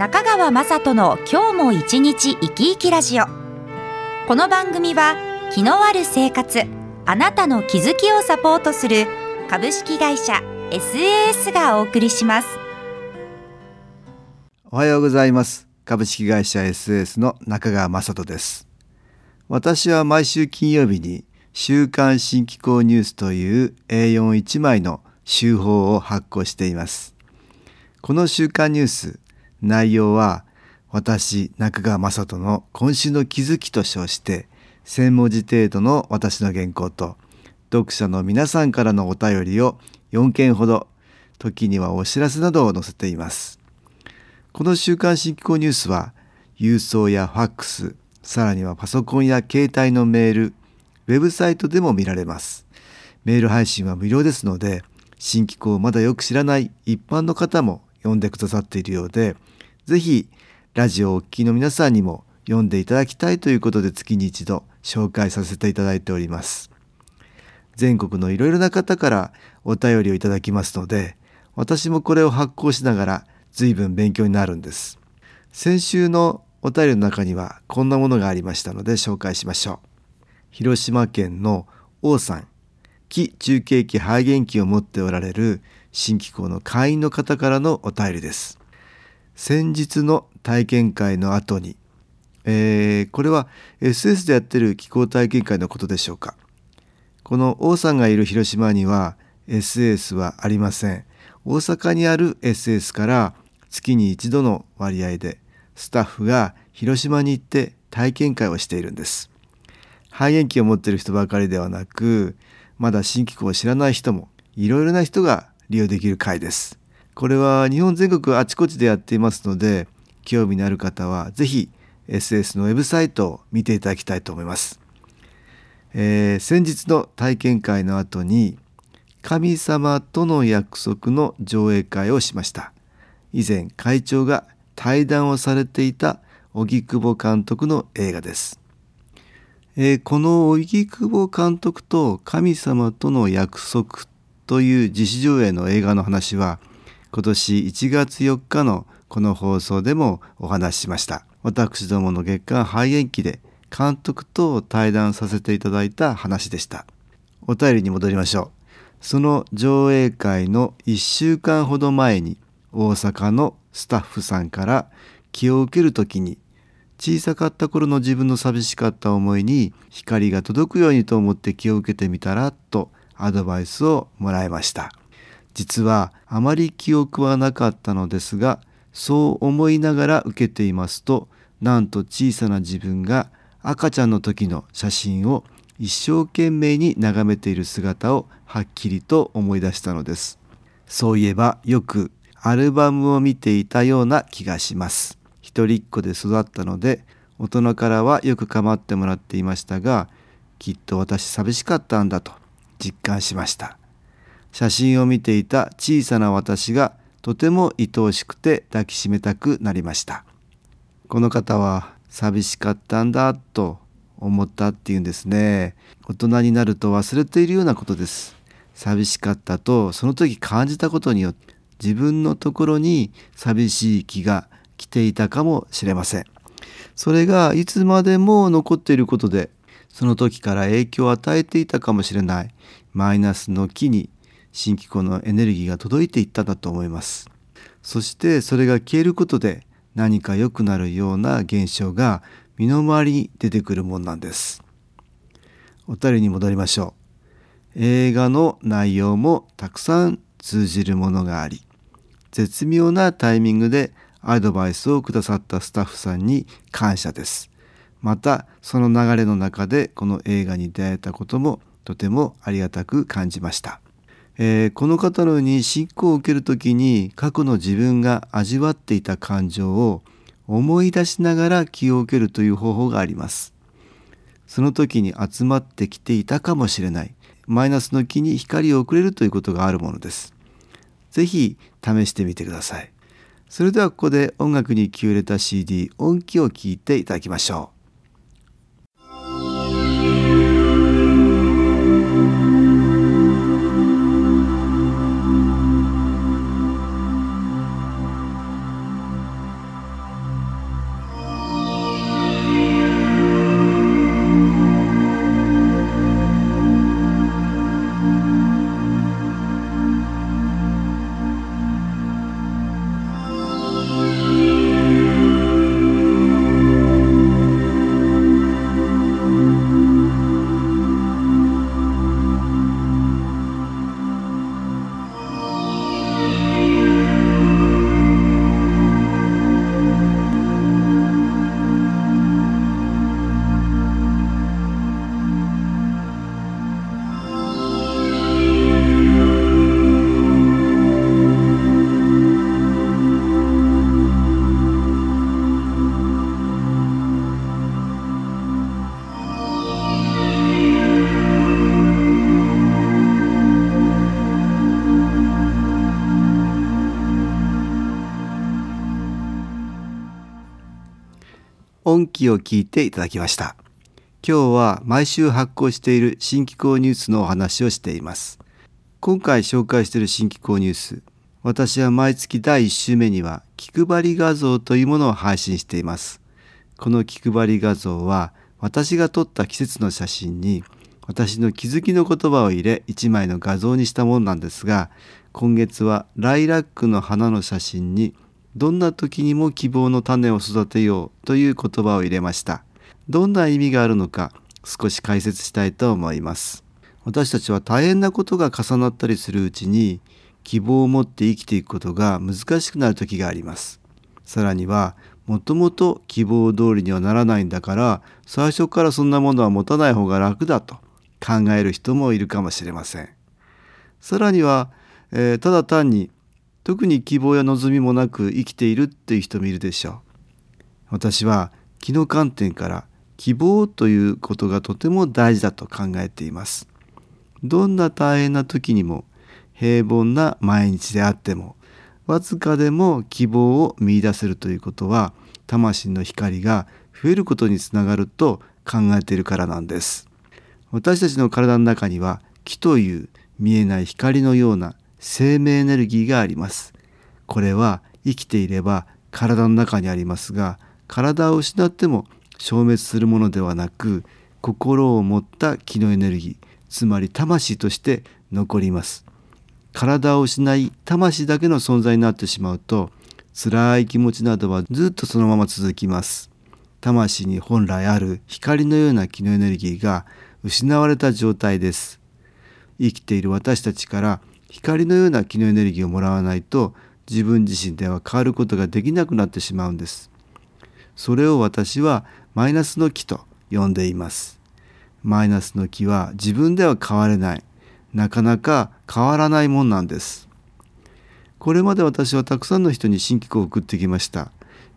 中川雅人の今日も一日生き生きラジオ。この番組は気のある生活あなたの気づきをサポートする株式会社 SAS がお送りします。おはようございます。株式会社 SAS の中川雅人です。私は毎週金曜日に週刊新機構ニュースという A41 枚の週報を発行しています。この週刊ニュース内容は私中川雅人の今週の気づきと称して1,000文字程度の私の原稿と読者の皆さんからのお便りを4件ほど時にはお知らせなどを載せています。この週刊新機構ニュースは郵送やファックスさらにはパソコンや携帯のメールウェブサイトでも見られます。メール配信は無料ですので新機構をまだよく知らない一般の方も読んでくださっているようでぜひラジオをお聞きの皆さんにも読んでいただきたいということで月に一度紹介させていただいております。全国のいろいろな方からお便りをいただきますので私もこれを発行しながら随分勉強になるんです。先週のお便りの中にはこんなものがありましたので紹介しましょう。広島県の王さん。気中継機肺元機を持っておられる新機構の会員の方からのお便りです。先日の体験会の後に、えー、これは SS でやってる気候体験会のことでしょうか。この王さんがいる広島には SS はありません。大阪にある SS から月に一度の割合でスタッフが広島に行って体験会をしているんです。肺炎期を持っている人ばかりではなくまだ新機構を知らない人もいろいろな人が利用できる会です。これは日本全国あちこちでやっていますので興味のある方は是非 SS のウェブサイトを見ていただきたいと思います。えー、先日の体験会の後に神様との約束の上映会をしました。以前会長が対談をされていた荻窪監督の映画です。えー、この荻窪監督と神様との約束という自主上映の映画の話は今年1月4日のこの放送でもお話ししました。私どもの月間肺炎期で監督と対談させていただいた話でした。お便りに戻りましょう。その上映会の1週間ほど前に大阪のスタッフさんから気を受ける時に小さかった頃の自分の寂しかった思いに光が届くようにと思って気を受けてみたらとアドバイスをもらいました。実はあまり記憶はなかったのですがそう思いながら受けていますとなんと小さな自分が赤ちゃんの時の写真を一生懸命に眺めている姿をはっきりと思い出したのです。そういえばよくアルバムを見ていたような気がします。一人っ子で育ったので大人からはよく構ってもらっていましたがきっと私寂しかったんだと実感しました。写真を見ていた小さな私がとても愛おしくて抱きしめたくなりました。この方は寂しかったんだと思ったっていうんですね。大人になると忘れているようなことです。寂しかったとその時感じたことによって自分のところに寂しい気が来ていたかもしれません。それがいつまでも残っていることでその時から影響を与えていたかもしれない。マイナスの気に新機構のエネルギーが届いていったんだと思います。そしてそれが消えることで何か良くなるような現象が身の回りに出てくるもんなんです。お便りに戻りましょう。映画の内容もたくさん通じるものがあり絶妙なタイミングでアドバイスをくださったスタッフさんに感謝です。またその流れの中でこの映画に出会えたこともとてもありがたく感じました。えー、この方のように信仰を受ける時に過去の自分が味わっていた感情を思い出しながら気を受けるという方法があります。その時に集まってきていたかもしれない。マイナスの気に光を送れるということがあるものです。ぜひ試してみてください。それではここで音楽に気を入れた CD 音気を聞いていただきましょう。音気を聞いていただきました。今日は毎週発行している新機構ニュースのお話をしています。今回紹介している新機構ニュース私は毎月第1週目には気配り画像というものを配信しています。この気配り画像は私が撮った季節の写真に私の気づきの言葉を入れ1枚の画像にしたものなんですが今月はライラックの花の写真にどんな時にも希望の種を育てようという言葉を入れました。どんな意味があるのか少し解説したいと思います。私たちは大変なことが重なったりするうちに希望を持って生きていくことが難しくなる時があります。さらにはもともと希望通りにはならないんだから最初からそんなものは持たない方が楽だと考える人もいるかもしれません。さらには、えー、ただ単に特に希望や望みもなく生きているっていう人もいるでしょう。私は気の観点から希望ということがとても大事だと考えています。どんな大変な時にも平凡な毎日であってもわずかでも希望を見いだせるということは魂の光が増えることにつながると考えているからなんです。私たちの体の中には気という見えない光のような生命エネルギーがあります。これは生きていれば体の中にありますが体を失っても消滅するものではなく心を持った気のエネルギーつまり魂として残ります。体を失い魂だけの存在になってしまうと辛い気持ちなどはずっとそのまま続きます。魂に本来ある光のような気のエネルギーが失われた状態です。生きている私たちから光のような気のエネルギーをもらわないと自分自身では変わることができなくなってしまうんです。それを私はマイナスの気と呼んでいます。マイナスの気は自分では変われない。なかなか変わらないもんなんです。これまで私はたくさんの人に新規を送ってきました。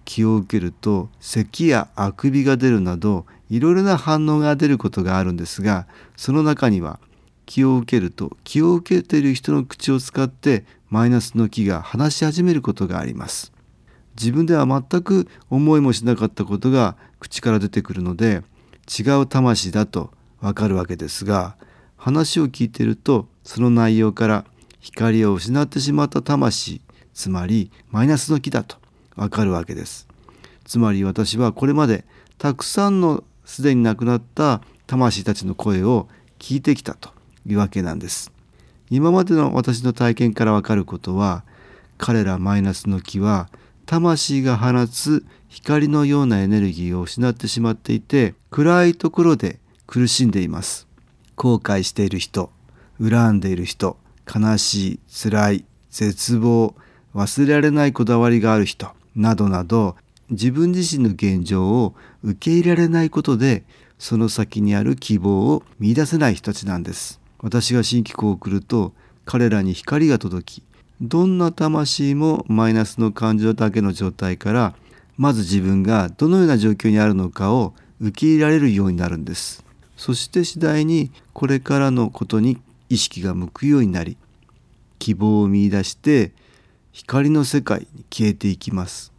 気を受けると咳やあくびが出るなどいろいろな反応が出ることがあるんですがその中には気を受けると気を受けている人の口を使ってマイナスの気が話し始めることがあります。自分では全く思いもしなかったことが口から出てくるので違う魂だとわかるわけですが話を聞いているとその内容から光を失ってしまった魂つまりマイナスの気だとわかるわけです。つまり私はこれまでたくさんのすでに亡くなった魂たちの声を聞いてきたと。いうわけなんです。今までの私の体験からわかることは彼らマイナスの気は魂が放つ光のようなエネルギーを失ってしまっていて暗いところで苦しんでいます。後悔している人恨んでいる人悲しい辛い絶望忘れられないこだわりがある人などなど自分自身の現状を受け入れられないことでその先にある希望を見出せない人たちなんです。私が新機構を送ると彼らに光が届きどんな魂もマイナスの感情だけの状態からまず自分がどのような状況にあるのかを受け入れられるようになるんです。そして次第にこれからのことに意識が向くようになり希望を見いだして光の世界に消えていきます。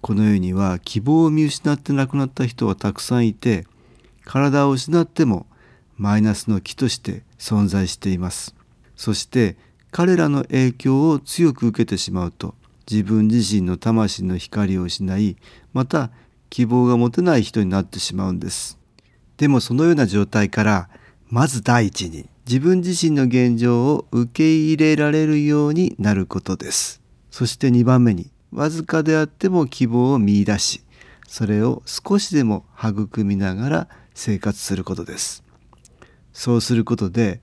この世には希望を見失って亡くなった人はたくさんいて体を失ってもマイナスの木として存在しています。そして彼らの影響を強く受けてしまうと自分自身の魂の光を失いまた希望が持てない人になってしまうんです。でもそのような状態からまず第一に自分自身の現状を受け入れられるようになることです。そして2番目にわずかであっても希望を見いだしそれを少しでも育みながら生活することです。そうすることで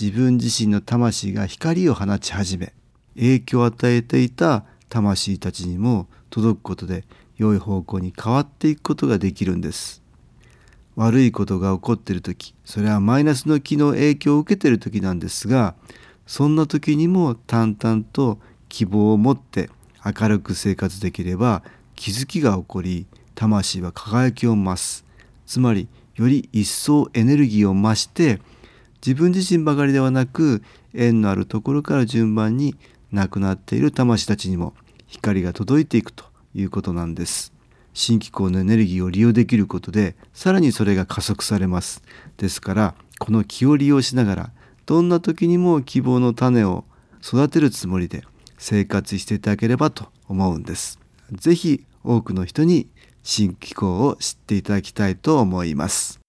自分自身の魂が光を放ち始め影響を与えていた魂たちにも届くことで良い方向に変わっていくことができるんです。悪いことが起こっている時それはマイナスの気の影響を受けている時なんですがそんな時にも淡々と希望を持って明るく生活できれば気づきが起こり魂は輝きを増す。つまりより一層エネルギーを増して自分自身ばかりではなく縁のあるところから順番に亡くなっている魂たちにも光が届いていくということなんです。新機構のエネルギーを利用できることでさらにそれが加速されます。ですからこの気を利用しながらどんな時にも希望の種を育てるつもりで生活していただければと思うんです。是非多くの人に新機構を知っていただきたいと思います。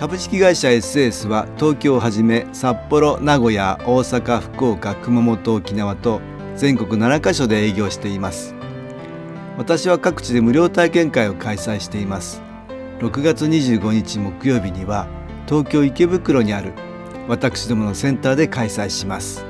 株式会社 SS は東京をはじめ札幌名古屋大阪福岡熊本沖縄と全国7カ所で営業しています。私は各地で無料体験会を開催しています。6月25日木曜日には東京池袋にある私どものセンターで開催します。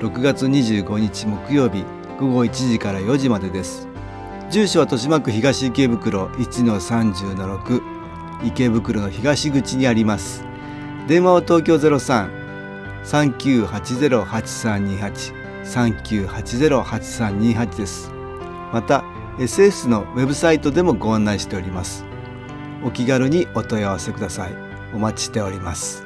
6月25日木曜日午後1時から4時までです。住所は豊島区東池袋1-30-6池袋の東口にあります。電話は東京03-3980-8328 3980-8328です。また SS のウェブサイトでもご案内しております。お気軽にお問い合わせください。お待ちしております。